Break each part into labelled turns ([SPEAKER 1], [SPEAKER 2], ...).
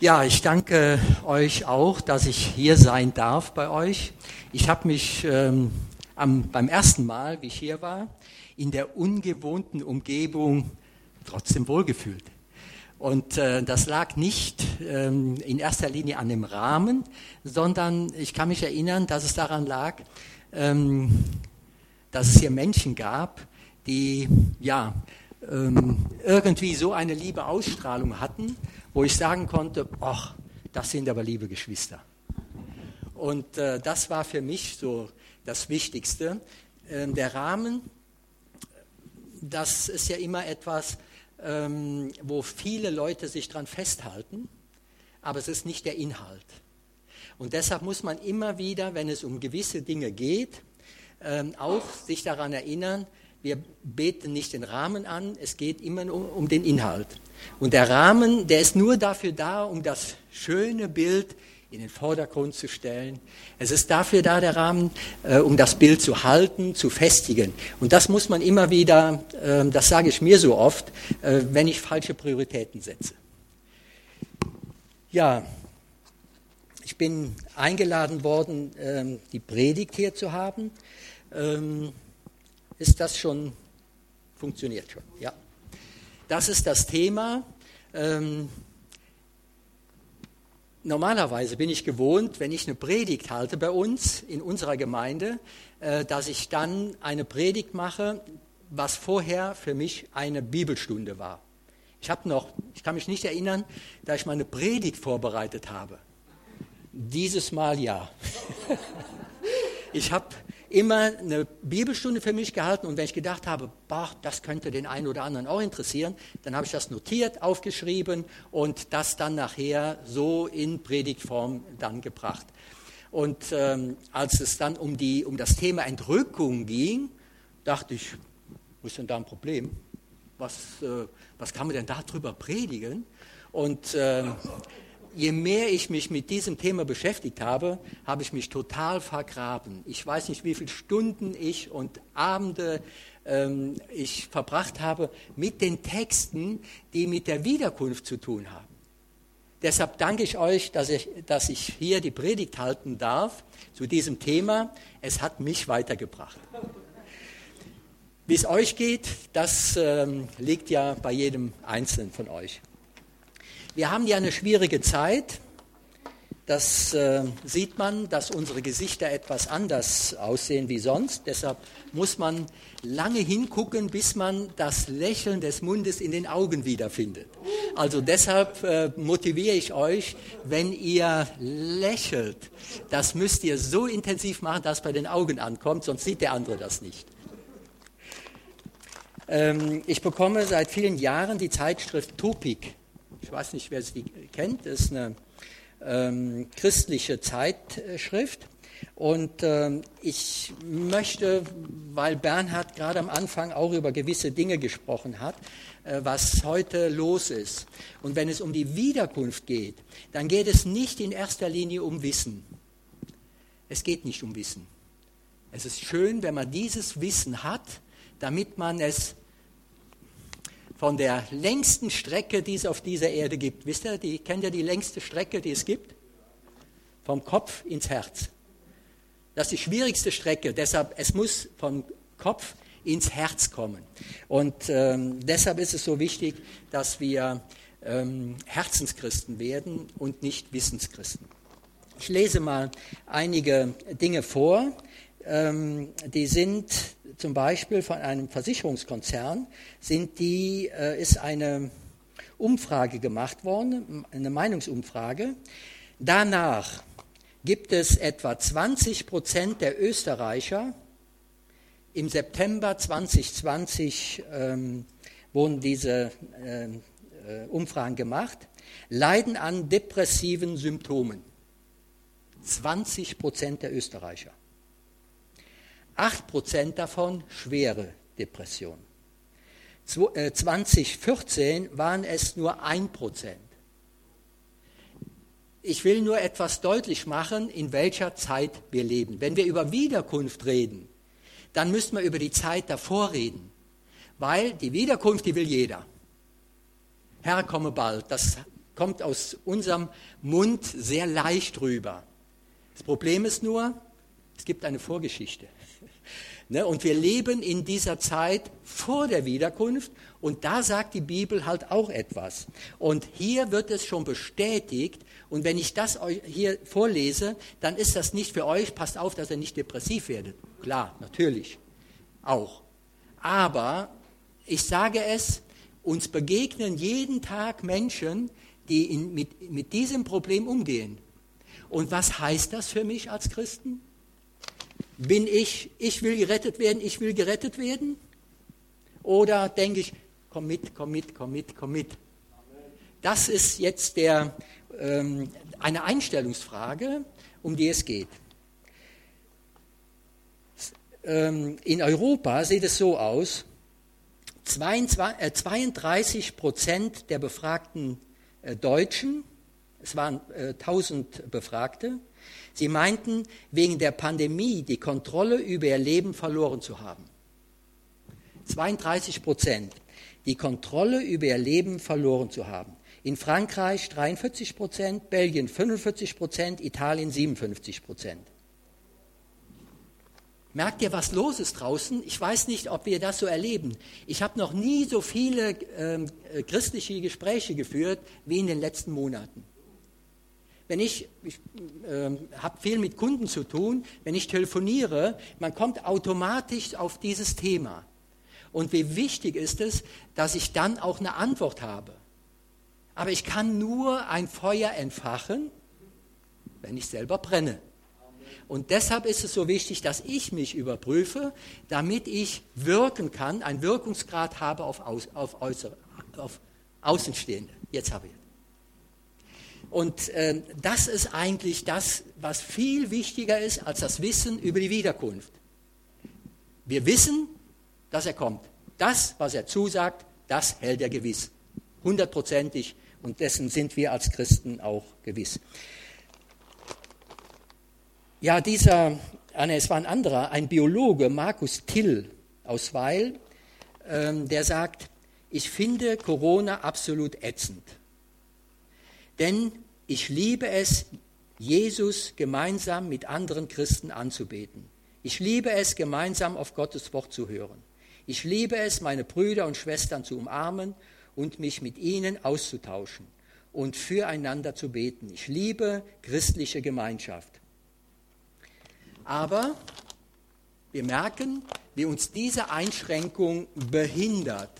[SPEAKER 1] Ja, ich danke euch auch, dass ich hier sein darf bei euch. Ich habe mich ähm, am, beim ersten Mal, wie ich hier war, in der ungewohnten Umgebung trotzdem wohlgefühlt. Und äh, das lag nicht ähm, in erster Linie an dem Rahmen, sondern ich kann mich erinnern, dass es daran lag, ähm, dass es hier Menschen gab, die ja ähm, irgendwie so eine liebe Ausstrahlung hatten, wo ich sagen konnte, ach, das sind aber liebe Geschwister. Und äh, das war für mich so das Wichtigste. Äh, der Rahmen, das ist ja immer etwas, ähm, wo viele Leute sich dran festhalten, aber es ist nicht der Inhalt. Und deshalb muss man immer wieder, wenn es um gewisse Dinge geht, ähm, auch sich daran erinnern, wir beten nicht den Rahmen an, es geht immer um, um den Inhalt. Und der Rahmen, der ist nur dafür da, um das schöne Bild in den Vordergrund zu stellen. Es ist dafür da, der Rahmen, äh, um das Bild zu halten, zu festigen. Und das muss man immer wieder, äh, das sage ich mir so oft, äh, wenn ich falsche Prioritäten setze. Ja, ich bin eingeladen worden, ähm, die Predigt hier zu haben. Ähm, ist das schon, funktioniert schon, ja. Das ist das Thema. Ähm, normalerweise bin ich gewohnt, wenn ich eine Predigt halte bei uns in unserer Gemeinde, äh, dass ich dann eine Predigt mache, was vorher für mich eine Bibelstunde war. Ich habe noch, ich kann mich nicht erinnern, da ich mal eine Predigt vorbereitet habe. Dieses Mal ja. ich habe immer eine Bibelstunde für mich gehalten und wenn ich gedacht habe, boah, das könnte den einen oder anderen auch interessieren, dann habe ich das notiert, aufgeschrieben und das dann nachher so in Predigtform dann gebracht. Und ähm, als es dann um, die, um das Thema Entrückung ging, dachte ich, wo ist denn da ein Problem? Was, äh, was kann man denn darüber predigen? Und äh, je mehr ich mich mit diesem Thema beschäftigt habe, habe ich mich total vergraben. Ich weiß nicht, wie viele Stunden ich und Abende ähm, ich verbracht habe mit den Texten, die mit der Wiederkunft zu tun haben. Deshalb danke ich euch, dass ich, dass ich hier die Predigt halten darf zu diesem Thema. Es hat mich weitergebracht. Wie es euch geht, das ähm, liegt ja bei jedem Einzelnen von euch. Wir haben ja eine schwierige Zeit. Das äh, sieht man, dass unsere Gesichter etwas anders aussehen wie sonst. Deshalb muss man lange hingucken, bis man das Lächeln des Mundes in den Augen wiederfindet. Also deshalb äh, motiviere ich euch, wenn ihr lächelt, das müsst ihr so intensiv machen, dass es bei den Augen ankommt, sonst sieht der andere das nicht. Ähm, ich bekomme seit vielen Jahren die Zeitschrift Topik ich weiß nicht, wer sie kennt, das ist eine ähm, christliche Zeitschrift. Und ähm, ich möchte, weil Bernhard gerade am Anfang auch über gewisse Dinge gesprochen hat, äh, was heute los ist. Und wenn es um die Wiederkunft geht, dann geht es nicht in erster Linie um Wissen. Es geht nicht um Wissen. Es ist schön, wenn man dieses Wissen hat, damit man es von der längsten Strecke, die es auf dieser Erde gibt. Wisst ihr, die, kennt ihr die längste Strecke, die es gibt? Vom Kopf ins Herz. Das ist die schwierigste Strecke, deshalb, es muss vom Kopf ins Herz kommen. Und ähm, deshalb ist es so wichtig, dass wir ähm, Herzenschristen werden und nicht Wissenschristen. Ich lese mal einige Dinge vor, ähm, die sind zum Beispiel von einem Versicherungskonzern, sind die, äh, ist eine Umfrage gemacht worden, eine Meinungsumfrage. Danach gibt es etwa 20 Prozent der Österreicher, im September 2020 ähm, wurden diese ähm, äh, Umfragen gemacht, leiden an depressiven Symptomen. 20 Prozent der Österreicher. 8% davon schwere Depression. 2014 äh, waren es nur 1%. Ich will nur etwas deutlich machen, in welcher Zeit wir leben. Wenn wir über Wiederkunft reden, dann müssen wir über die Zeit davor reden. Weil die Wiederkunft, die will jeder. Herr, komme bald. Das kommt aus unserem Mund sehr leicht rüber. Das Problem ist nur, es gibt eine Vorgeschichte. Ne? Und wir leben in dieser Zeit vor der Wiederkunft und da sagt die Bibel halt auch etwas. Und hier wird es schon bestätigt und wenn ich das euch hier vorlese, dann ist das nicht für euch, passt auf, dass ihr nicht depressiv werdet. Klar, natürlich, auch. Aber ich sage es, uns begegnen jeden Tag Menschen, die in, mit, mit diesem Problem umgehen. Und was heißt das für mich als Christen? Bin ich, ich will gerettet werden, ich will gerettet werden? Oder denke ich, komm mit, komm mit, komm mit, komm mit. Das ist jetzt der, ähm, eine Einstellungsfrage, um die es geht. Ähm, in Europa sieht es so aus, 32 äh, Prozent der befragten äh, Deutschen, es waren 1000 äh, Befragte, sie meinten, wegen der Pandemie die Kontrolle über ihr Leben verloren zu haben. 32 Prozent, die Kontrolle über ihr Leben verloren zu haben. In Frankreich 43 Prozent, Belgien 45 Prozent, Italien 57 Prozent. Merkt ihr, was los ist draußen? Ich weiß nicht, ob wir das so erleben. Ich habe noch nie so viele ähm, äh, christliche Gespräche geführt wie in den letzten Monaten. Wenn ich, ich äh, habe viel mit Kunden zu tun, wenn ich telefoniere, man kommt automatisch auf dieses Thema. Und wie wichtig ist es, dass ich dann auch eine Antwort habe. Aber ich kann nur ein Feuer entfachen, wenn ich selber brenne. Und deshalb ist es so wichtig, dass ich mich überprüfe, damit ich wirken kann, einen Wirkungsgrad habe auf, Aus, auf, Äußere, auf Außenstehende. Jetzt habe ich es. Und äh, das ist eigentlich das, was viel wichtiger ist als das Wissen über die Wiederkunft. Wir wissen, dass er kommt. Das, was er zusagt, das hält er gewiss. Hundertprozentig. Und dessen sind wir als Christen auch gewiss. Ja, dieser, ah, es war ein anderer, ein Biologe, Markus Till aus Weil, ähm, der sagt, ich finde Corona absolut ätzend. Denn ich liebe es, Jesus gemeinsam mit anderen Christen anzubeten. Ich liebe es, gemeinsam auf Gottes Wort zu hören. Ich liebe es, meine Brüder und Schwestern zu umarmen und mich mit ihnen auszutauschen und füreinander zu beten. Ich liebe christliche Gemeinschaft. Aber wir merken, wie uns diese Einschränkung behindert.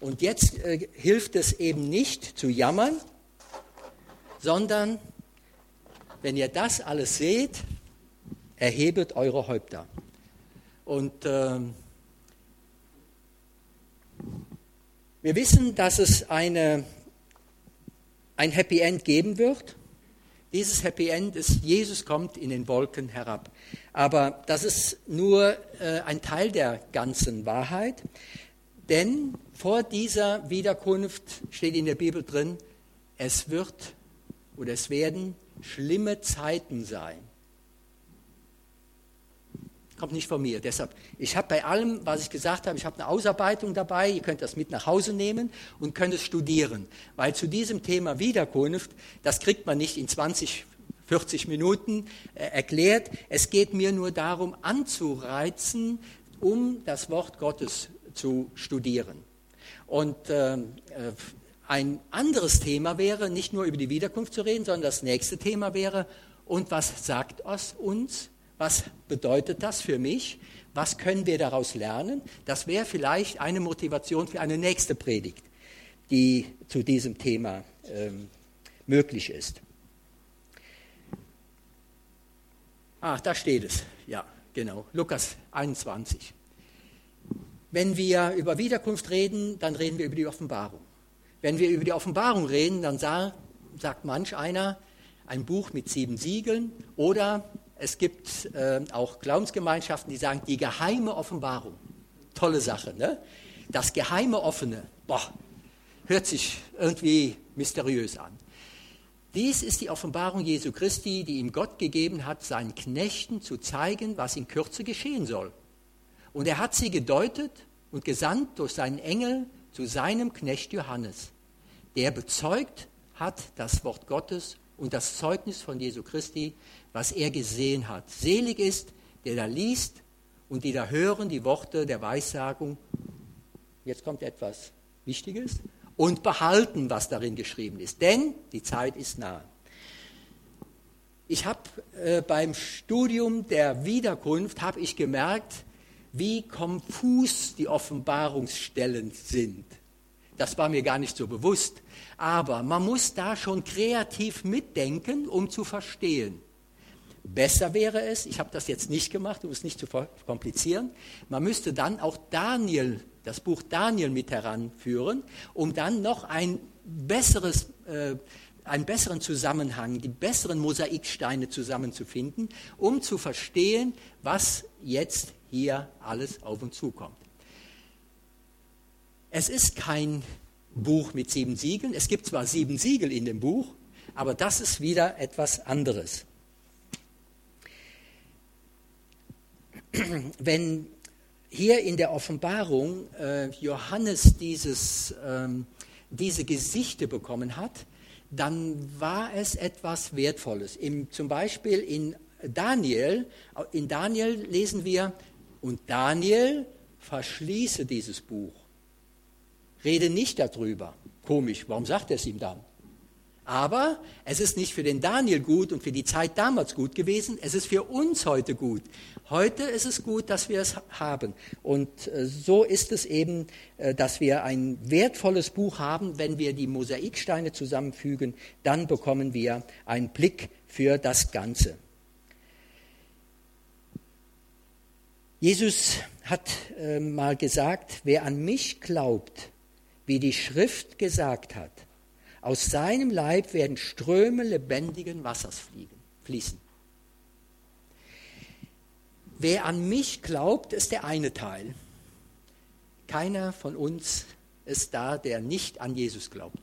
[SPEAKER 1] Und jetzt äh, hilft es eben nicht zu jammern, sondern wenn ihr das alles seht, erhebet eure Häupter. Und äh, wir wissen, dass es eine, ein Happy End geben wird. Dieses Happy End ist, Jesus kommt in den Wolken herab. Aber das ist nur äh, ein Teil der ganzen Wahrheit, denn vor dieser Wiederkunft steht in der Bibel drin, es wird oder es werden schlimme Zeiten sein kommt nicht von mir. Deshalb, ich habe bei allem, was ich gesagt habe, ich habe eine Ausarbeitung dabei. Ihr könnt das mit nach Hause nehmen und könnt es studieren. Weil zu diesem Thema Wiederkunft, das kriegt man nicht in 20, 40 Minuten äh, erklärt. Es geht mir nur darum, anzureizen, um das Wort Gottes zu studieren. Und ähm, äh, ein anderes Thema wäre, nicht nur über die Wiederkunft zu reden, sondern das nächste Thema wäre, und was sagt es uns was bedeutet das für mich? Was können wir daraus lernen? Das wäre vielleicht eine Motivation für eine nächste Predigt, die zu diesem Thema ähm, möglich ist. Ach, da steht es. Ja, genau. Lukas 21. Wenn wir über Wiederkunft reden, dann reden wir über die Offenbarung. Wenn wir über die Offenbarung reden, dann sagt manch einer, ein Buch mit sieben Siegeln oder es gibt äh, auch Glaubensgemeinschaften, die sagen, die geheime Offenbarung. Tolle Sache, ne? Das geheime Offene, boah, hört sich irgendwie mysteriös an. Dies ist die Offenbarung Jesu Christi, die ihm Gott gegeben hat, seinen Knechten zu zeigen, was in Kürze geschehen soll. Und er hat sie gedeutet und gesandt durch seinen Engel zu seinem Knecht Johannes. Der bezeugt hat das Wort Gottes und das Zeugnis von Jesu Christi, was er gesehen hat. Selig ist, der da liest und die da hören die Worte der Weissagung. Jetzt kommt etwas Wichtiges. Und behalten, was darin geschrieben ist. Denn die Zeit ist nahe. Ich habe äh, beim Studium der Wiederkunft habe ich gemerkt, wie konfus die Offenbarungsstellen sind. Das war mir gar nicht so bewusst. Aber man muss da schon kreativ mitdenken, um zu verstehen. Besser wäre es, ich habe das jetzt nicht gemacht, um es nicht zu komplizieren, man müsste dann auch Daniel, das Buch Daniel mit heranführen, um dann noch ein besseres, äh, einen besseren Zusammenhang, die besseren Mosaiksteine zusammenzufinden, um zu verstehen, was jetzt hier alles auf uns zukommt. Es ist kein Buch mit sieben Siegeln. Es gibt zwar sieben Siegel in dem Buch, aber das ist wieder etwas anderes. Wenn hier in der Offenbarung äh, Johannes dieses, ähm, diese Gesichte bekommen hat, dann war es etwas Wertvolles. Im, zum Beispiel in Daniel, in Daniel lesen wir, und Daniel verschließe dieses Buch. Rede nicht darüber. Komisch, warum sagt er es ihm dann? Aber es ist nicht für den Daniel gut und für die Zeit damals gut gewesen, es ist für uns heute gut. Heute ist es gut, dass wir es haben. Und äh, so ist es eben, äh, dass wir ein wertvolles Buch haben. Wenn wir die Mosaiksteine zusammenfügen, dann bekommen wir einen Blick für das Ganze. Jesus hat äh, mal gesagt, wer an mich glaubt, wie die Schrift gesagt hat, aus seinem Leib werden Ströme lebendigen Wassers fliegen, fließen. Wer an mich glaubt, ist der eine Teil. Keiner von uns ist da, der nicht an Jesus glaubt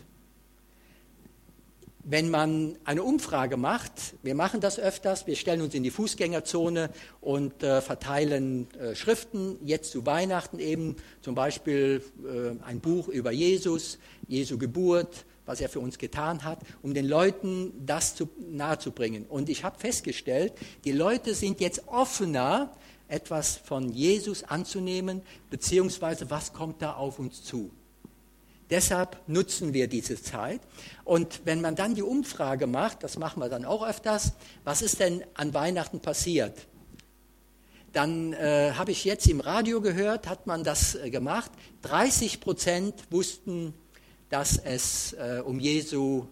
[SPEAKER 1] wenn man eine Umfrage macht, wir machen das öfters, wir stellen uns in die Fußgängerzone und äh, verteilen äh, Schriften, jetzt zu Weihnachten eben, zum Beispiel äh, ein Buch über Jesus, Jesu Geburt, was er für uns getan hat, um den Leuten das zu, nahezubringen. Und ich habe festgestellt, die Leute sind jetzt offener, etwas von Jesus anzunehmen, beziehungsweise was kommt da auf uns zu. Deshalb nutzen wir diese Zeit. Und wenn man dann die Umfrage macht, das machen wir dann auch öfters, was ist denn an Weihnachten passiert? Dann äh, habe ich jetzt im Radio gehört, hat man das äh, gemacht. 30 Prozent wussten, dass es äh, um Jesu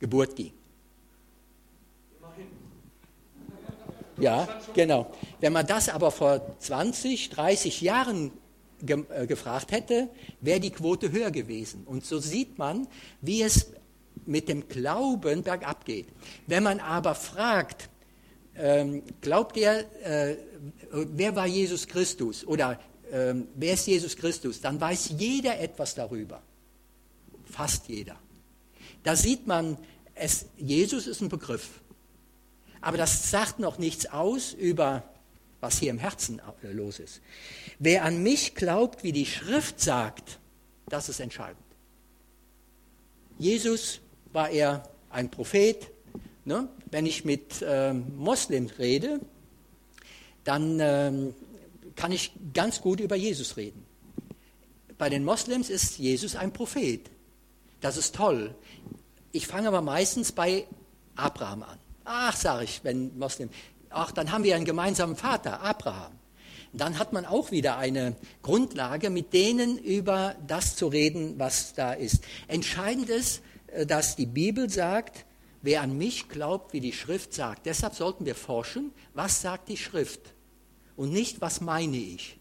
[SPEAKER 1] Geburt ging. Ja, genau. Wenn man das aber vor 20, 30 Jahren ge äh, gefragt hätte, wäre die Quote höher gewesen. Und so sieht man, wie es mit dem Glauben bergab geht. Wenn man aber fragt, ähm, glaubt ihr, äh, wer war Jesus Christus oder ähm, wer ist Jesus Christus, dann weiß jeder etwas darüber. Fast jeder. Da sieht man, es, Jesus ist ein Begriff. Aber das sagt noch nichts aus über was hier im Herzen äh, los ist. Wer an mich glaubt, wie die Schrift sagt, das ist entscheidend. Jesus war er ein Prophet. Ne? Wenn ich mit ähm, Moslems rede, dann ähm, kann ich ganz gut über Jesus reden. Bei den Moslems ist Jesus ein Prophet. Das ist toll. Ich fange aber meistens bei Abraham an. Ach, sage ich, wenn Moslem, ach, dann haben wir einen gemeinsamen Vater, Abraham. Dann hat man auch wieder eine Grundlage, mit denen über das zu reden, was da ist. Entscheidend ist, äh, dass die Bibel sagt, wer an mich glaubt, wie die Schrift sagt. Deshalb sollten wir forschen, was sagt die Schrift und nicht, was meine ich.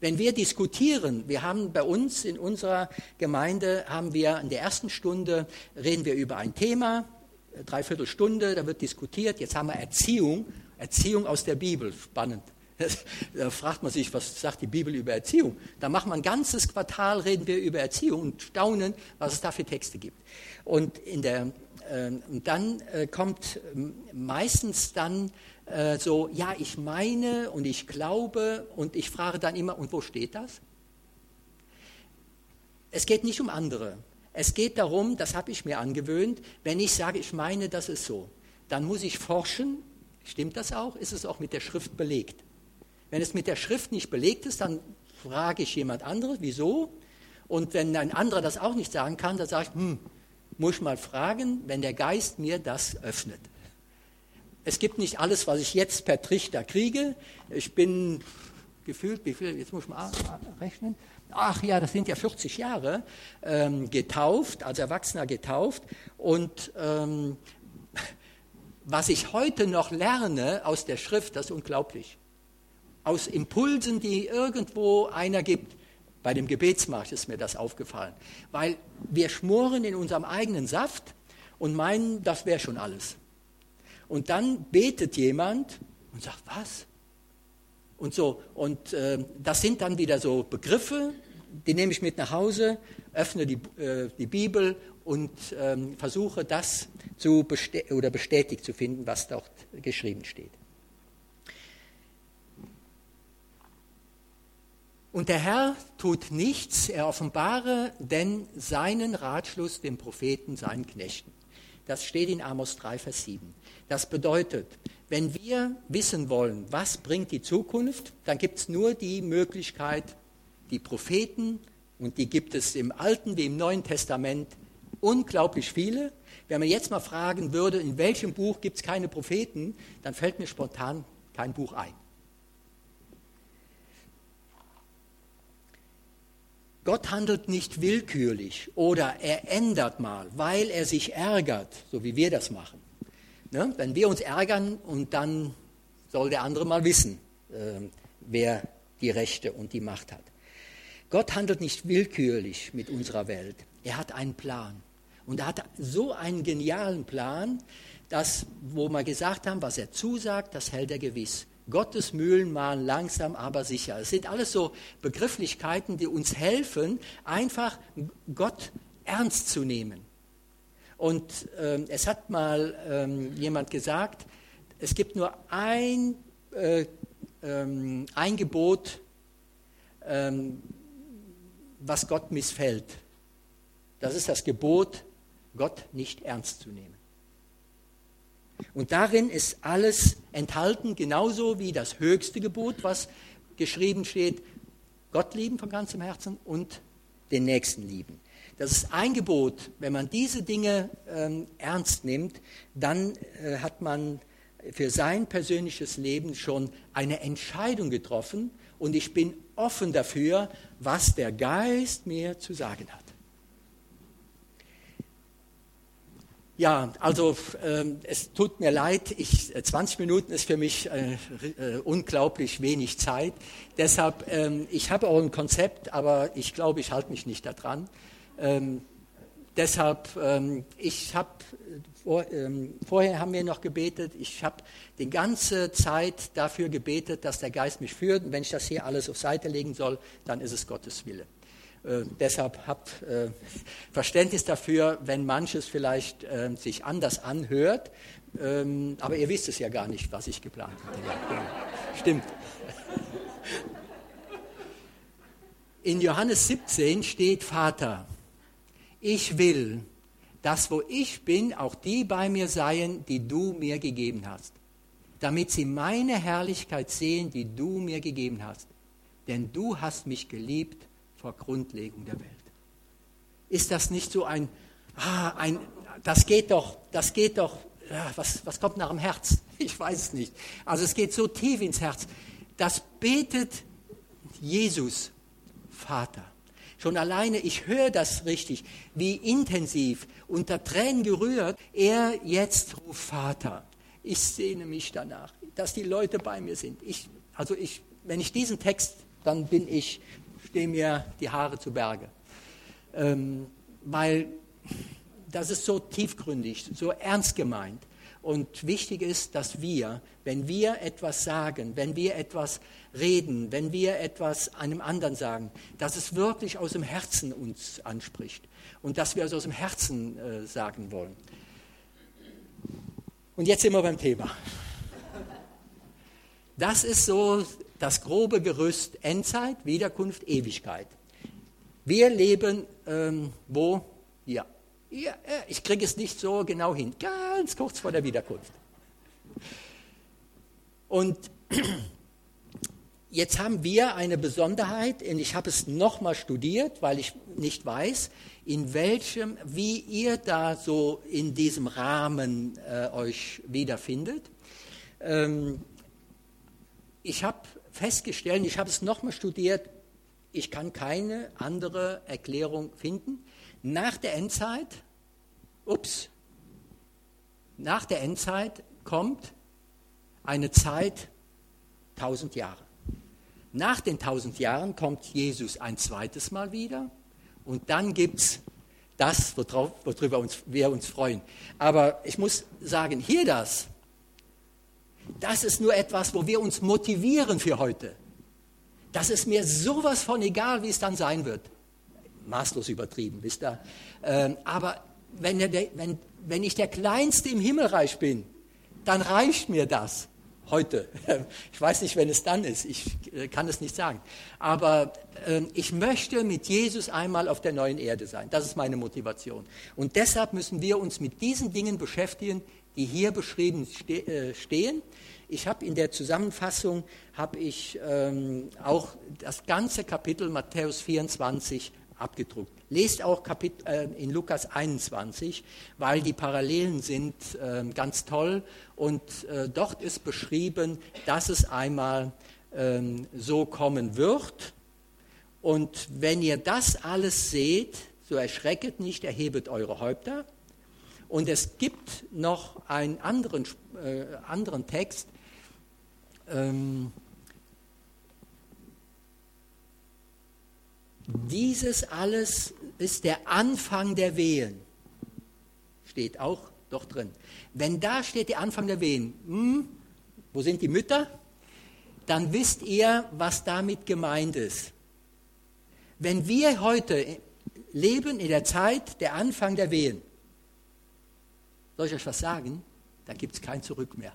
[SPEAKER 1] Wenn wir diskutieren, wir haben bei uns in unserer Gemeinde, haben wir in der ersten Stunde, reden wir über ein Thema, dreiviertel Stunde, da wird diskutiert. Jetzt haben wir Erziehung, Erziehung aus der Bibel, spannend. Da fragt man sich, was sagt die Bibel über Erziehung? Da machen wir ein ganzes Quartal, reden wir über Erziehung und staunen, was es da für Texte gibt. Und, in der, äh, und dann äh, kommt ähm, meistens dann äh, so, ja, ich meine und ich glaube und ich frage dann immer, und wo steht das? Es geht nicht um andere. Es geht darum, das habe ich mir angewöhnt, wenn ich sage, ich meine, das ist so, dann muss ich forschen, stimmt das auch? Ist es auch mit der Schrift belegt? Wenn es mit der Schrift nicht belegt ist, dann frage ich jemand anderes, wieso? Und wenn ein anderer das auch nicht sagen kann, dann sage ich, hm, muss ich mal fragen, wenn der Geist mir das öffnet. Es gibt nicht alles, was ich jetzt per Trichter kriege. Ich bin gefühlt, wie viel, jetzt muss ich mal rechnen, ach ja, das sind ja 40 Jahre, ähm, getauft, als Erwachsener getauft. Und ähm, was ich heute noch lerne aus der Schrift, das ist unglaublich. Aus Impulsen, die irgendwo einer gibt. Bei dem Gebetsmarsch ist mir das aufgefallen. Weil wir schmoren in unserem eigenen Saft und meinen, das wäre schon alles. Und dann betet jemand und sagt, was? Und so, und äh, das sind dann wieder so Begriffe, die nehme ich mit nach Hause, öffne die, äh, die Bibel und ähm, versuche das zu bestä oder bestätigt zu finden, was dort geschrieben steht. Und der Herr tut nichts, er offenbare denn seinen Ratschluss den Propheten, seinen Knechten. Das steht in Amos 3, Vers 7. Das bedeutet, wenn wir wissen wollen, was bringt die Zukunft, dann gibt es nur die Möglichkeit, die Propheten, und die gibt es im Alten wie im Neuen Testament unglaublich viele. Wenn man jetzt mal fragen würde, in welchem Buch gibt es keine Propheten, dann fällt mir spontan kein Buch ein. Gott handelt nicht willkürlich oder er ändert mal, weil er sich ärgert, so wie wir das machen. Ne? Wenn wir uns ärgern und dann soll der andere mal wissen, äh, wer die Rechte und die Macht hat. Gott handelt nicht willkürlich mit unserer Welt. Er hat einen Plan. Und er hat so einen genialen Plan, dass, wo wir gesagt haben, was er zusagt, das hält er gewiss. Gottes Mühlen mahlen langsam, aber sicher. Es sind alles so Begrifflichkeiten, die uns helfen, einfach Gott ernst zu nehmen. Und ähm, es hat mal ähm, jemand gesagt, es gibt nur ein, äh, ähm, ein Gebot, ähm, was Gott missfällt. Das ist das Gebot, Gott nicht ernst zu nehmen. Und darin ist alles enthalten, genauso wie das höchste Gebot, was geschrieben steht, Gott lieben von ganzem Herzen und den Nächsten lieben. Das ist ein Gebot. Wenn man diese Dinge ähm, ernst nimmt, dann äh, hat man für sein persönliches Leben schon eine Entscheidung getroffen und ich bin offen dafür, was der Geist mir zu sagen hat. Ja, also äh, es tut mir leid, ich, 20 äh, Minuten ist für mich äh, äh, unglaublich wenig Zeit. Deshalb, ähm, ich habe auch ein Konzept, aber ich glaube, ich halte mich nicht daran. Ähm, deshalb, ähm, ich habe, vor, ähm, vorher haben wir noch gebetet, ich habe die ganze Zeit dafür gebetet, dass der Geist mich führt. Und wenn ich das hier alles auf Seite legen soll, dann ist es Gottes Wille. Äh, deshalb habt äh, Verständnis dafür, wenn manches vielleicht äh, sich anders anhört. Ähm, aber ihr wisst es ja gar nicht, was ich geplant habe. Genau. Stimmt. In Johannes 17 steht Vater, ich will, dass wo ich bin, auch die bei mir seien, die du mir gegeben hast, damit sie meine Herrlichkeit sehen, die du mir gegeben hast. Denn du hast mich geliebt vor Grundlegung der Welt. Ist das nicht so ein, ah, ein das geht doch, das geht doch, was, was kommt nach dem Herz? Ich weiß es nicht. Also es geht so tief ins Herz. Das betet Jesus, Vater. Schon alleine, ich höre das richtig, wie intensiv, unter Tränen gerührt, er jetzt ruft Vater. Ich sehne mich danach, dass die Leute bei mir sind. Ich, also ich, wenn ich diesen Text, dann bin ich stehen mir die Haare zu Berge. Ähm, weil das ist so tiefgründig, so ernst gemeint. Und wichtig ist, dass wir, wenn wir etwas sagen, wenn wir etwas reden, wenn wir etwas einem anderen sagen, dass es wirklich aus dem Herzen uns anspricht und dass wir es aus dem Herzen äh, sagen wollen. Und jetzt sind wir beim Thema. Das ist so das grobe Gerüst Endzeit, Wiederkunft, Ewigkeit. Wir leben ähm, wo? Ja. ja ich kriege es nicht so genau hin, ganz kurz vor der Wiederkunft. Und jetzt haben wir eine Besonderheit, und ich habe es nochmal studiert, weil ich nicht weiß, in welchem, wie ihr da so in diesem Rahmen äh, euch wiederfindet. Ähm, ich habe festgestellt, ich habe es nochmal studiert, ich kann keine andere Erklärung finden. Nach der Endzeit, ups, nach der Endzeit kommt eine Zeit, tausend Jahre. Nach den tausend Jahren kommt Jesus ein zweites Mal wieder und dann gibt es das, worauf, worüber uns, wir uns freuen. Aber ich muss sagen, hier das, das ist nur etwas, wo wir uns motivieren für heute. Das ist mir sowas von egal, wie es dann sein wird. Maßlos übertrieben, wisst ihr. Ähm, aber wenn, der, wenn, wenn ich der Kleinste im Himmelreich bin, dann reicht mir das heute. Ich weiß nicht, wenn es dann ist, ich äh, kann es nicht sagen. Aber äh, ich möchte mit Jesus einmal auf der neuen Erde sein. Das ist meine Motivation. Und deshalb müssen wir uns mit diesen Dingen beschäftigen, die hier beschrieben äh, stehen. Ich habe in der Zusammenfassung habe ich ähm, auch das ganze Kapitel Matthäus 24 abgedruckt. Lest auch Kapit äh, in Lukas 21, weil die Parallelen sind äh, ganz toll und äh, dort ist beschrieben, dass es einmal ähm, so kommen wird. Und wenn ihr das alles seht, so erschrecket nicht, erhebet eure Häupter. Und es gibt noch einen anderen, äh, anderen Text, ähm, Dieses alles ist der Anfang der Wehen. Steht auch doch drin. Wenn da steht der Anfang der Wehen, hm, wo sind die Mütter? Dann wisst ihr, was damit gemeint ist. Wenn wir heute leben in der Zeit der Anfang der Wehen, soll ich euch was sagen? Da gibt es kein Zurück mehr.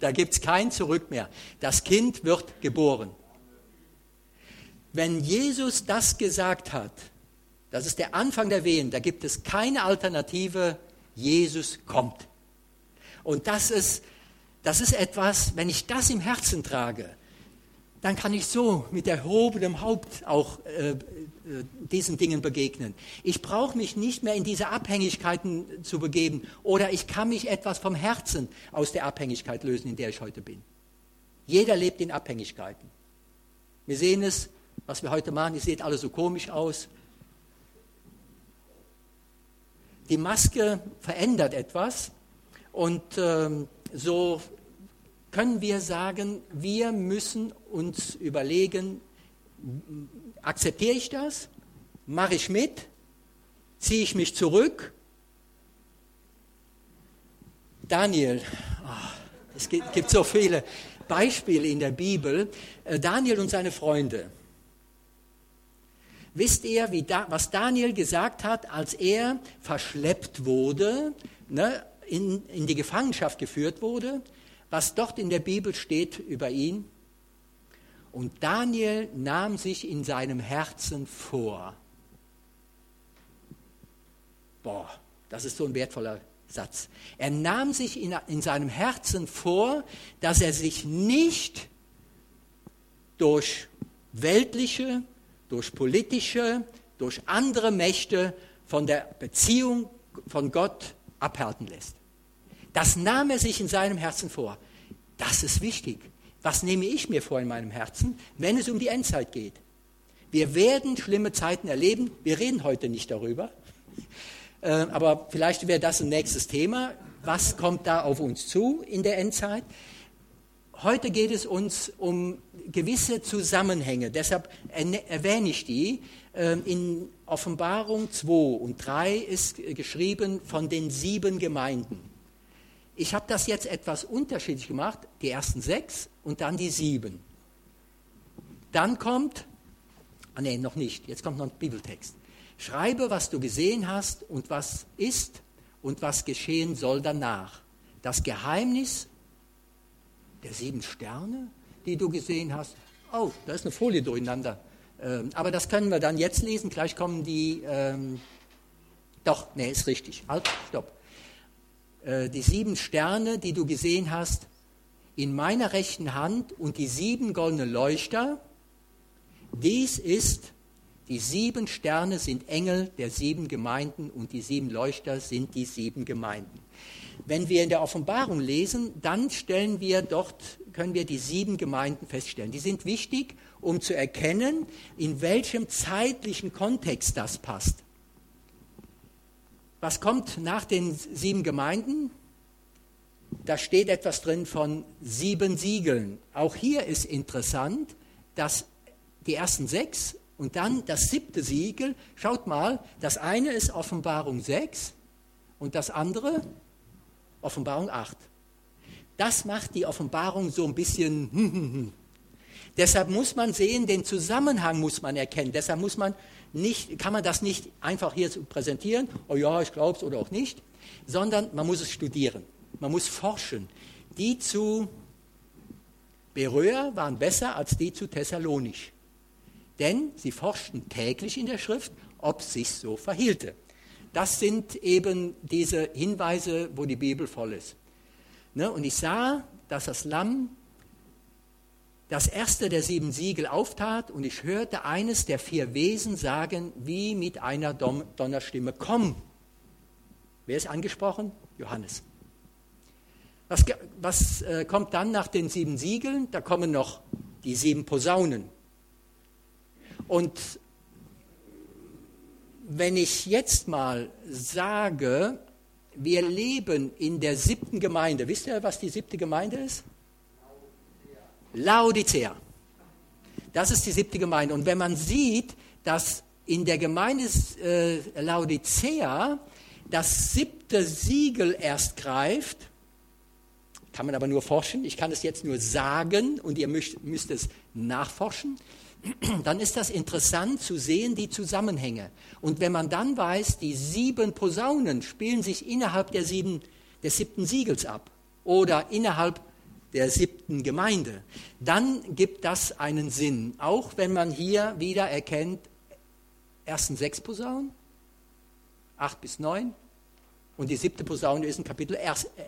[SPEAKER 1] Da gibt es kein Zurück mehr. Das Kind wird geboren. Wenn Jesus das gesagt hat, das ist der Anfang der Wehen, da gibt es keine Alternative, Jesus kommt. Und das ist, das ist etwas, wenn ich das im Herzen trage, dann kann ich so mit erhobenem Haupt auch äh, äh, diesen Dingen begegnen. Ich brauche mich nicht mehr in diese Abhängigkeiten zu begeben oder ich kann mich etwas vom Herzen aus der Abhängigkeit lösen, in der ich heute bin. Jeder lebt in Abhängigkeiten. Wir sehen es was wir heute machen, ihr seht alle so komisch aus. Die Maske verändert etwas und ähm, so können wir sagen, wir müssen uns überlegen, akzeptiere ich das? Mache ich mit? Ziehe ich mich zurück? Daniel, oh, es gibt, so viele Beispiele in der Bibel. Äh, Daniel und seine Freunde. Wisst ihr, da, was Daniel gesagt hat, als er verschleppt wurde, ne, in, in die Gefangenschaft geführt wurde, was dort in der Bibel steht über ihn? Und Daniel nahm sich in seinem Herzen vor. Boah, das ist so ein wertvoller Satz. Er nahm sich in, in seinem Herzen vor, dass er sich nicht durch weltliche, durch politische, durch andere Mächte von der Beziehung von Gott abhalten lässt. Das nahm er sich in seinem Herzen vor. Das ist wichtig. Was nehme ich mir vor in meinem Herzen, wenn es um die Endzeit geht? Wir werden schlimme Zeiten erleben. Wir reden heute nicht darüber. Äh, aber vielleicht wäre das ein nächstes Thema. Was kommt da auf uns zu in der Endzeit? Heute geht es uns um gewisse Zusammenhänge, deshalb erwähne ich die. Ähm, in Offenbarung 2 und 3 ist geschrieben von den sieben Gemeinden. Ich habe das jetzt etwas unterschiedlich gemacht, die ersten sechs und dann die sieben. Dann kommt, ah nee, noch nicht, jetzt kommt noch ein Bibeltext. Schreibe, was du gesehen hast und was ist und was geschehen soll danach. Das Geheimnis der sieben Sterne, die du gesehen hast. Oh, da ist eine Folie durcheinander. Ähm, aber das können wir dann jetzt lesen. Gleich kommen die, ähm, Doch, nee, ist richtig. Halt, stopp. Äh, die sieben Sterne, die du gesehen hast, in meiner rechten Hand und die sieben goldenen Leuchter, dies ist, die sieben Sterne sind Engel der sieben Gemeinden und die sieben Leuchter sind die sieben Gemeinden. Wenn wir in der Offenbarung lesen, dann stellen wir dort, können wir die sieben Gemeinden feststellen. Die sind wichtig, um zu erkennen, in welchem zeitlichen Kontext das passt. Was kommt nach den sieben Gemeinden? Da steht etwas drin von sieben Siegeln. Auch hier ist interessant, dass die ersten sechs und dann das siebte Siegel, schaut mal, das eine ist Offenbarung 6 und das andere Offenbarung 8. Das macht die Offenbarung so ein bisschen. Deshalb muss man sehen, den Zusammenhang muss man erkennen. Deshalb muss man nicht, kann man das nicht einfach hier präsentieren, oh ja, ich glaube es oder auch nicht, sondern man muss es studieren. Man muss forschen. Die zu Beröa waren besser als die zu Thessalonich. Denn sie forschten täglich in der Schrift, ob sich so verhielte. Das sind eben diese Hinweise, wo die Bibel voll ist. Ne? Und ich sah, dass das Lamm das erste der sieben Siegel auftat und ich hörte eines der vier Wesen sagen, wie mit einer Donnerstimme, komm. Wer ist angesprochen? Johannes. Was, was äh, kommt dann nach den sieben Siegeln? Da kommen noch die sieben Posaunen. Und wenn ich jetzt mal sage, wir leben in der siebten Gemeinde, wisst ihr, was die siebte Gemeinde ist? Laodicea. Das ist die siebte Gemeinde. Und wenn man sieht, dass in der Gemeinde äh, Laodicea das siebte Siegel erst greift, kann man aber nur forschen, ich kann es jetzt nur sagen und ihr müsst, müsst es nachforschen, dann ist das interessant zu sehen, die Zusammenhänge. Und wenn man dann weiß, die sieben Posaunen spielen sich innerhalb der sieben, des siebten Siegels ab oder innerhalb der siebten Gemeinde, dann gibt das einen Sinn. Auch wenn man hier wieder erkennt, ersten sechs Posaunen, acht bis neun, und die siebte Posaune ist in Kapitel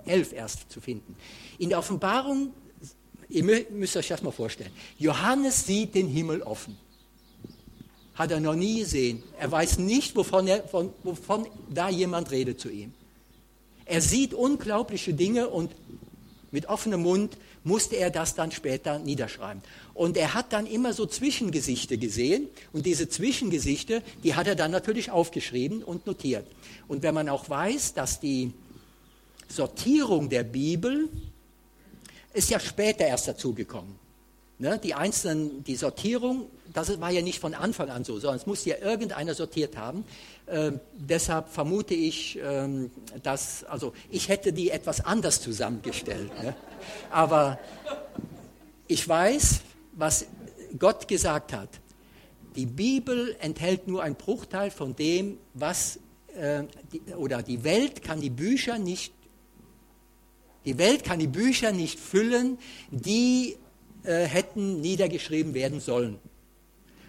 [SPEAKER 1] 11 erst zu finden. In der Offenbarung Ihr müsst euch das mal vorstellen. Johannes sieht den Himmel offen. Hat er noch nie gesehen. Er weiß nicht, wovon, er, von, wovon da jemand redet zu ihm. Er sieht unglaubliche Dinge und mit offenem Mund musste er das dann später niederschreiben. Und er hat dann immer so Zwischengesichte gesehen und diese Zwischengesichte, die hat er dann natürlich aufgeschrieben und notiert. Und wenn man auch weiß, dass die Sortierung der Bibel ist ja später erst dazugekommen. Ne? Die einzelnen, die Sortierung, das war ja nicht von Anfang an so, sondern es muss ja irgendeiner sortiert haben. Äh, deshalb vermute ich, ähm, dass, also ich hätte die etwas anders zusammengestellt. Ne? Aber ich weiß, was Gott gesagt hat. Die Bibel enthält nur einen Bruchteil von dem, was, äh, die, oder die Welt kann die Bücher nicht die Welt kann die Bücher nicht füllen, die äh, hätten niedergeschrieben werden sollen.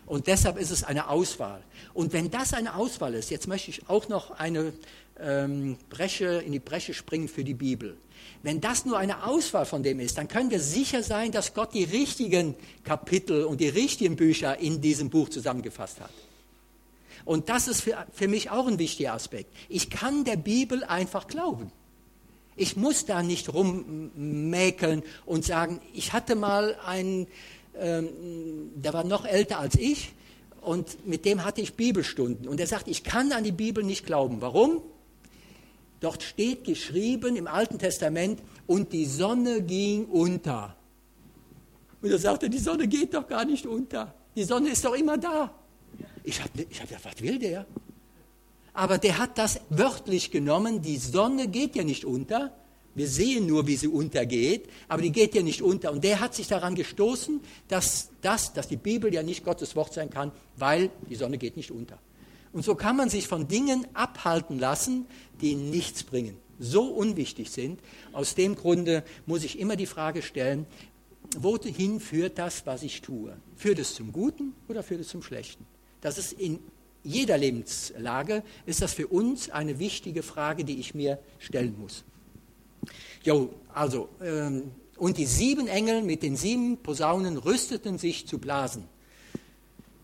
[SPEAKER 1] Und deshalb ist es eine Auswahl. Und wenn das eine Auswahl ist, jetzt möchte ich auch noch eine ähm, Bresche, in die Bresche springen für die Bibel. Wenn das nur eine Auswahl von dem ist, dann können wir sicher sein, dass Gott die richtigen Kapitel und die richtigen Bücher in diesem Buch zusammengefasst hat. Und das ist für, für mich auch ein wichtiger Aspekt. Ich kann der Bibel einfach glauben. Ich muss da nicht rummäkeln und sagen, ich hatte mal einen, ähm, der war noch älter als ich und mit dem hatte ich Bibelstunden. Und er sagt, ich kann an die Bibel nicht glauben. Warum? Dort steht geschrieben im Alten Testament, und die Sonne ging unter. Und er sagte, die Sonne geht doch gar nicht unter. Die Sonne ist doch immer da. Ich habe ich hab gedacht, was will der? Aber der hat das wörtlich genommen, die Sonne geht ja nicht unter. Wir sehen nur, wie sie untergeht, aber die geht ja nicht unter. Und der hat sich daran gestoßen, dass das, dass die Bibel ja nicht Gottes Wort sein kann, weil die Sonne geht nicht unter. Und so kann man sich von Dingen abhalten lassen, die nichts bringen, so unwichtig sind. Aus dem Grunde muss ich immer die Frage stellen, wohin führt das, was ich tue? Führt es zum Guten oder führt es zum Schlechten? Das ist in jeder Lebenslage ist das für uns eine wichtige Frage, die ich mir stellen muss. Jo, also, ähm, und die sieben Engel mit den sieben Posaunen rüsteten sich zu blasen.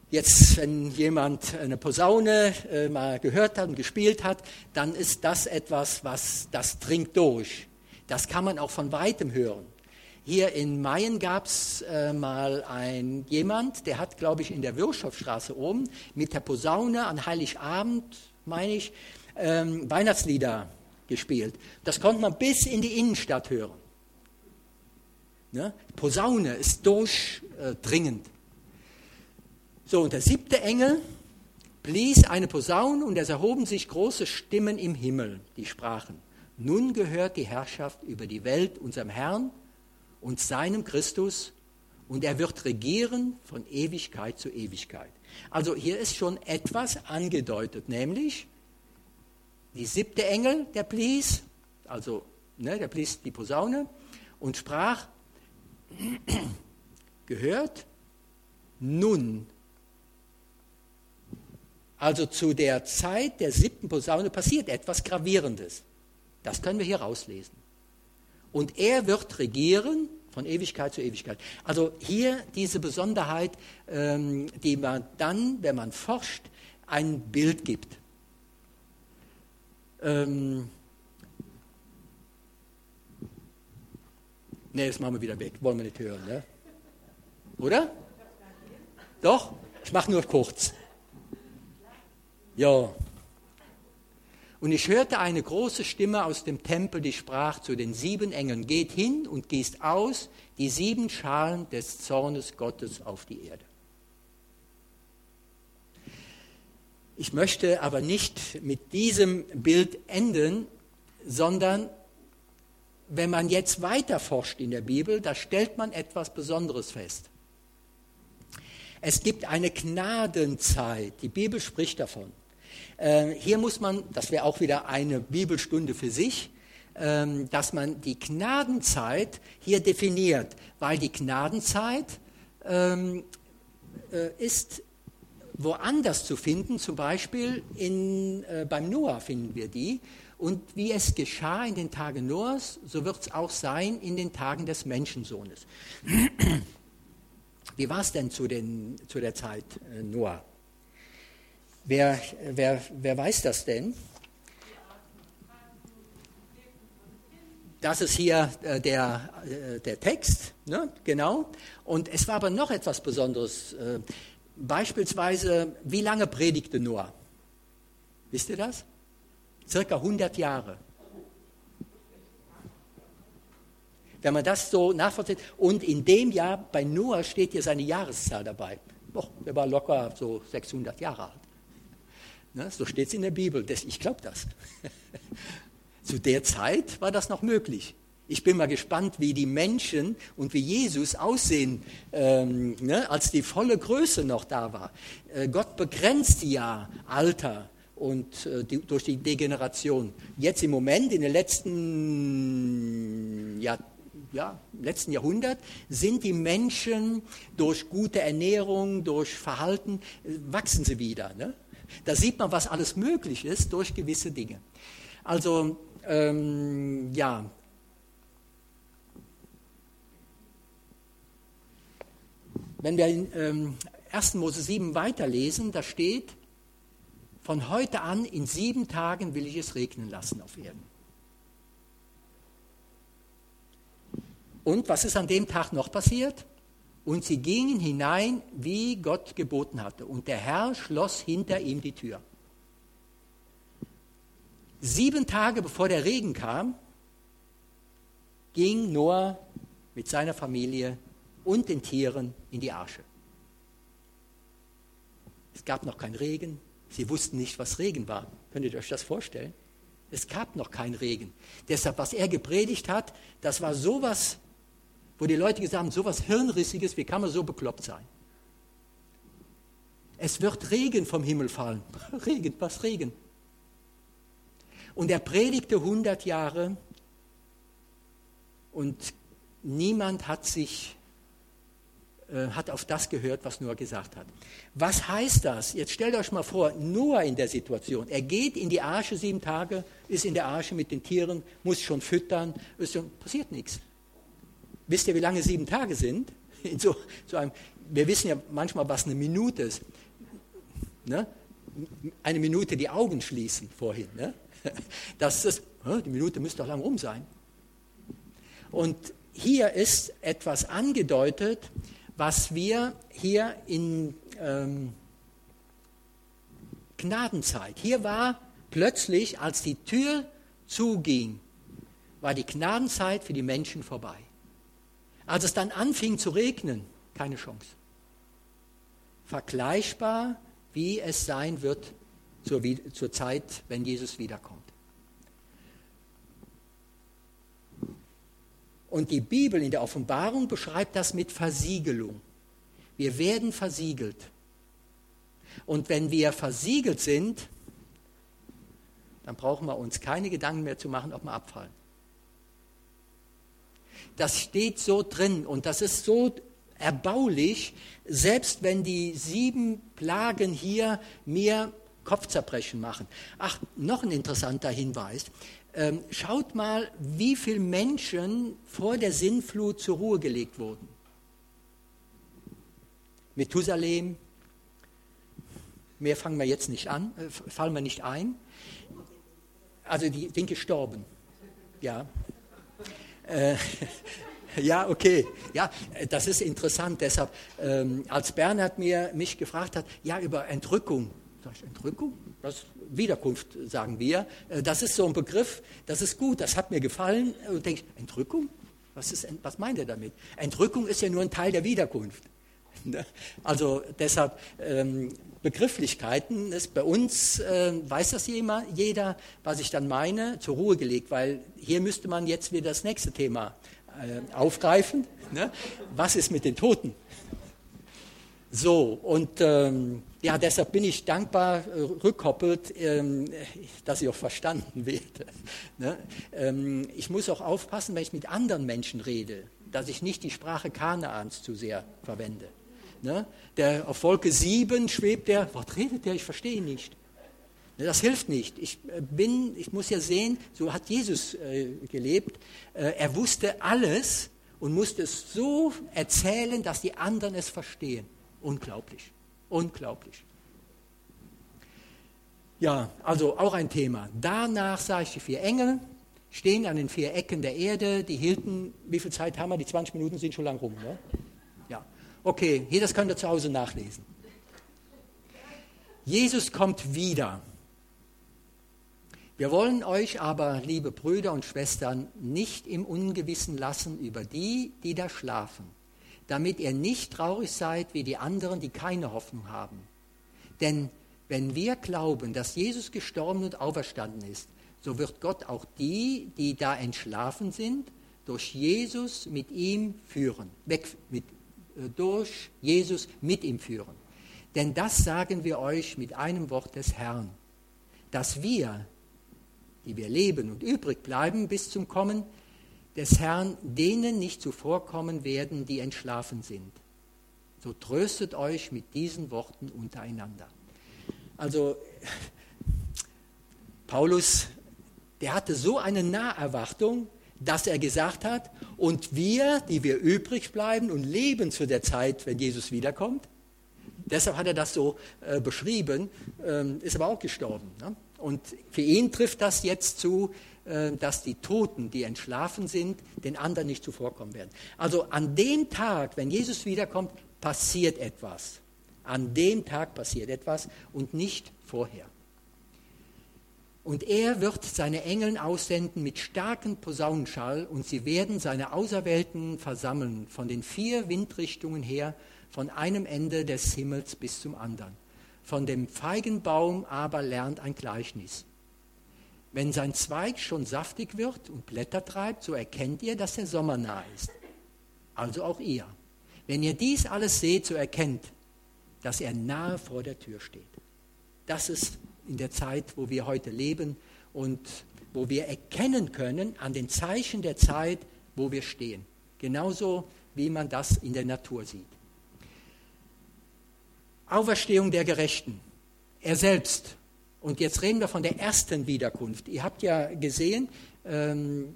[SPEAKER 1] Jetzt, wenn jemand eine Posaune äh, mal gehört hat und gespielt hat, dann ist das etwas, was das dringt durch. Das kann man auch von weitem hören. Hier in Mayen gab es äh, mal ein jemand, der hat, glaube ich, in der Wirschowstraße oben mit der Posaune an Heiligabend, meine ich, ähm, Weihnachtslieder gespielt. Das konnte man bis in die Innenstadt hören. Ne? Posaune ist durchdringend. So, und der siebte Engel blies eine Posaune und es erhoben sich große Stimmen im Himmel, die sprachen, nun gehört die Herrschaft über die Welt unserem Herrn und seinem Christus und er wird regieren von Ewigkeit zu Ewigkeit. Also hier ist schon etwas angedeutet, nämlich die siebte Engel, der blies, also ne, der blies die Posaune und sprach, gehört nun also zu der Zeit der siebten Posaune passiert etwas Gravierendes. Das können wir hier rauslesen. Und er wird regieren von Ewigkeit zu Ewigkeit. Also hier diese Besonderheit, ähm, die man dann, wenn man forscht, ein Bild gibt. Ähm ne, das machen wir wieder weg. Wollen wir nicht hören, ne? Oder? Doch? Ich mache nur kurz. Ja. Und ich hörte eine große Stimme aus dem Tempel, die sprach zu den sieben Engeln, geht hin und gießt aus die sieben Schalen des Zornes Gottes auf die Erde. Ich möchte aber nicht mit diesem Bild enden, sondern wenn man jetzt weiter forscht in der Bibel, da stellt man etwas Besonderes fest. Es gibt eine Gnadenzeit, die Bibel spricht davon. Äh, hier muss man, das wäre auch wieder eine Bibelstunde für sich, ähm, dass man die Gnadenzeit hier definiert, weil die Gnadenzeit ähm, äh, ist woanders zu finden, zum Beispiel in, äh, beim Noah finden wir die. Und wie es geschah in den Tagen Noahs, so wird es auch sein in den Tagen des Menschensohnes. Wie war es denn zu, den, zu der Zeit Noah? Wer, wer, wer weiß das denn? Das ist hier äh, der, äh, der Text, ne? genau. Und es war aber noch etwas Besonderes. Äh, beispielsweise, wie lange predigte Noah? Wisst ihr das? Circa 100 Jahre. Wenn man das so nachvollzieht, und in dem Jahr bei Noah steht hier seine Jahreszahl dabei. Doch, der war locker so 600 Jahre alt. Ne, so steht es in der Bibel. ich glaube das. Zu der Zeit war das noch möglich. Ich bin mal gespannt, wie die Menschen und wie Jesus aussehen, ähm, ne, als die volle Größe noch da war. Äh, Gott begrenzt ja Alter und äh, die, durch die Degeneration. Jetzt im Moment, in den letzten, ja, ja, letzten Jahrhundert, sind die Menschen durch gute Ernährung, durch Verhalten, äh, wachsen sie wieder. Ne? Da sieht man, was alles möglich ist durch gewisse Dinge. Also, ähm, ja. Wenn wir in ähm, 1. Mose 7 weiterlesen, da steht, von heute an in sieben Tagen will ich es regnen lassen auf Erden. Und was ist an dem Tag noch passiert? Und sie gingen hinein, wie Gott geboten hatte. Und der Herr schloss hinter ihm die Tür. Sieben Tage bevor der Regen kam, ging Noah mit seiner Familie und den Tieren in die Arche. Es gab noch keinen Regen. Sie wussten nicht, was Regen war. Könnt ihr euch das vorstellen? Es gab noch keinen Regen. Deshalb, was er gepredigt hat, das war sowas wo die Leute gesagt haben, so was Hirnrissiges, wie kann man so bekloppt sein? Es wird Regen vom Himmel fallen. Regen, was Regen? Und er predigte 100 Jahre und niemand hat sich äh, hat auf das gehört, was Noah gesagt hat. Was heißt das? Jetzt stellt euch mal vor, Noah in der Situation. Er geht in die Arche sieben Tage, ist in der Arche mit den Tieren, muss schon füttern, schon, passiert nichts. Wisst ihr, wie lange sieben Tage sind? In so, so einem, wir wissen ja manchmal, was eine Minute ist. Ne? Eine Minute die Augen schließen vorhin. Ne? Das ist, die Minute müsste doch lang rum sein. Und hier ist etwas angedeutet, was wir hier in ähm, Gnadenzeit, hier war plötzlich, als die Tür zuging, war die Gnadenzeit für die Menschen vorbei. Als es dann anfing zu regnen, keine Chance. Vergleichbar, wie es sein wird zur, zur Zeit, wenn Jesus wiederkommt. Und die Bibel in der Offenbarung beschreibt das mit Versiegelung. Wir werden versiegelt. Und wenn wir versiegelt sind, dann brauchen wir uns keine Gedanken mehr zu machen, ob wir abfallen. Das steht so drin und das ist so erbaulich, selbst wenn die sieben Plagen hier mir Kopfzerbrechen machen. Ach, noch ein interessanter Hinweis. Ähm, schaut mal, wie viele Menschen vor der Sinnflut zur Ruhe gelegt wurden. Methusalem, mehr fangen wir jetzt nicht an, äh, fallen wir nicht ein. Also die sind gestorben. Ja. Äh, ja, okay. Ja, das ist interessant. Deshalb, ähm, als Bernhard mir, mich gefragt hat, ja, über Entrückung. Sag ich, Entrückung? Das Wiederkunft, sagen wir. Äh, das ist so ein Begriff, das ist gut, das hat mir gefallen. Und denke ich, Entrückung? Was, ist, was meint er damit? Entrückung ist ja nur ein Teil der Wiederkunft. Ne? Also deshalb ähm, Begrifflichkeiten ist bei uns, äh, weiß das jeder, was ich dann meine, zur Ruhe gelegt, weil hier müsste man jetzt wieder das nächste Thema äh, aufgreifen. Ne? Was ist mit den Toten? So, und ähm, ja, deshalb bin ich dankbar, äh, rückkoppelt, ähm, dass ich auch verstanden werde. Ne? Ähm, ich muss auch aufpassen, wenn ich mit anderen Menschen rede, dass ich nicht die Sprache Kanaans zu sehr verwende. Ne? Der auf Wolke 7 schwebt der, was redet der? Ich verstehe nicht. Ne, das hilft nicht. Ich äh, bin, ich muss ja sehen, so hat Jesus äh, gelebt. Äh, er wusste alles und musste es so erzählen, dass die anderen es verstehen. Unglaublich. Unglaublich. Ja, also auch ein Thema. Danach sah ich die vier Engel stehen an den vier Ecken der Erde. Die hielten, wie viel Zeit haben wir? Die 20 Minuten sind schon lang rum. Ne? Okay, hier, das könnt ihr zu Hause nachlesen. Jesus kommt wieder. Wir wollen euch aber, liebe Brüder und Schwestern, nicht im Ungewissen lassen über die, die da schlafen, damit ihr nicht traurig seid wie die anderen, die keine Hoffnung haben. Denn wenn wir glauben, dass Jesus gestorben und auferstanden ist, so wird Gott auch die, die da entschlafen sind, durch Jesus mit ihm führen, weg mit, durch Jesus mit ihm führen. Denn das sagen wir euch mit einem Wort des Herrn, dass wir, die wir leben und übrig bleiben bis zum Kommen des Herrn, denen nicht zuvorkommen werden, die entschlafen sind. So tröstet euch mit diesen Worten untereinander. Also Paulus, der hatte so eine Naherwartung, dass er gesagt hat, und wir, die wir übrig bleiben und leben zu der Zeit, wenn Jesus wiederkommt, deshalb hat er das so äh, beschrieben, ähm, ist aber auch gestorben. Ne? Und für ihn trifft das jetzt zu, äh, dass die Toten, die entschlafen sind, den anderen nicht zuvorkommen werden. Also an dem Tag, wenn Jesus wiederkommt, passiert etwas. An dem Tag passiert etwas und nicht vorher. Und er wird seine Engeln aussenden mit starkem Posaunenschall und sie werden seine Auserwählten versammeln von den vier Windrichtungen her, von einem Ende des Himmels bis zum anderen. Von dem Feigenbaum aber lernt ein Gleichnis. Wenn sein Zweig schon saftig wird und Blätter treibt, so erkennt ihr, dass der Sommer nah ist. Also auch ihr. Wenn ihr dies alles seht, so erkennt, dass er nahe vor der Tür steht. Das ist in der Zeit, wo wir heute leben und wo wir erkennen können an den Zeichen der Zeit, wo wir stehen. Genauso wie man das in der Natur sieht. Auferstehung der Gerechten. Er selbst. Und jetzt reden wir von der ersten Wiederkunft. Ihr habt ja gesehen, ähm,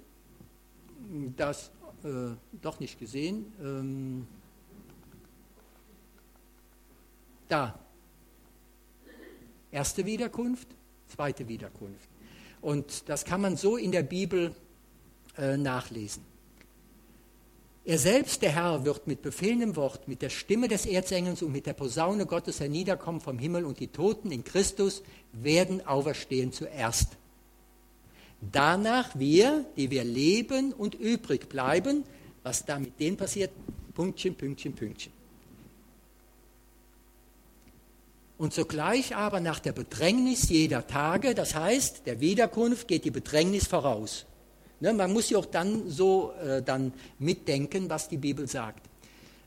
[SPEAKER 1] das, äh, doch nicht gesehen, ähm, da, erste Wiederkunft, zweite Wiederkunft. Und das kann man so in der Bibel äh, nachlesen. Er selbst, der Herr, wird mit befehlendem Wort, mit der Stimme des Erzengels und mit der Posaune Gottes herniederkommen vom Himmel und die Toten in Christus werden auferstehen zuerst. Danach wir, die wir leben und übrig bleiben, was da mit denen passiert, Pünktchen, Pünktchen, Pünktchen. Und sogleich aber nach der Bedrängnis jeder Tage, das heißt, der Wiederkunft geht die Bedrängnis voraus. Ne, man muss ja auch dann so äh, dann mitdenken, was die Bibel sagt.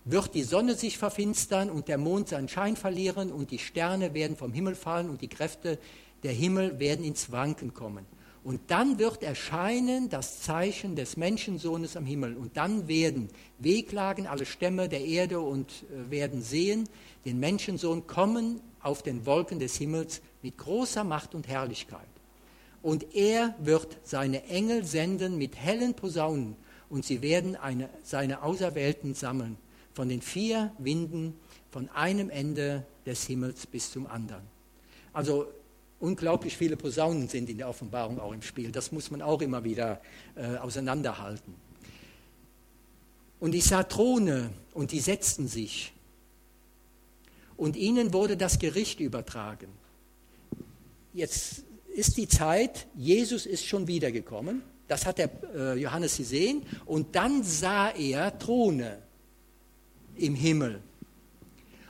[SPEAKER 1] Wird die Sonne sich verfinstern und der Mond seinen Schein verlieren und die Sterne werden vom Himmel fallen und die Kräfte der Himmel werden ins Wanken kommen. Und dann wird erscheinen das Zeichen des Menschensohnes am Himmel. Und dann werden wehklagen alle Stämme der Erde und äh, werden sehen den Menschensohn kommen auf den Wolken des Himmels mit großer Macht und Herrlichkeit. Und er wird seine Engel senden mit hellen Posaunen und sie werden eine, seine Auserwählten sammeln von den vier Winden von einem Ende des Himmels bis zum anderen. Also unglaublich viele Posaunen sind in der Offenbarung auch im Spiel. Das muss man auch immer wieder äh, auseinanderhalten. Und ich sah Throne und die setzten sich. Und ihnen wurde das Gericht übertragen. Jetzt ist die Zeit, Jesus ist schon wiedergekommen. Das hat der äh, Johannes gesehen. Und dann sah er Throne im Himmel.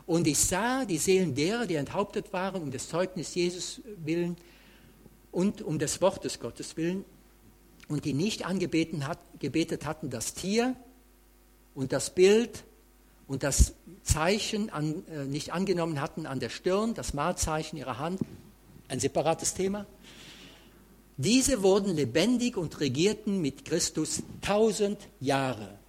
[SPEAKER 1] Und ich sah die Seelen derer, die enthauptet waren, um des Zeugnis Jesus willen und um des Wortes Gottes willen, und die nicht angebeten hat, gebetet hatten, das Tier und das Bild und das Zeichen an, äh, nicht angenommen hatten an der Stirn, das Mahlzeichen ihrer Hand, ein separates Thema. Diese wurden lebendig und regierten mit Christus tausend Jahre.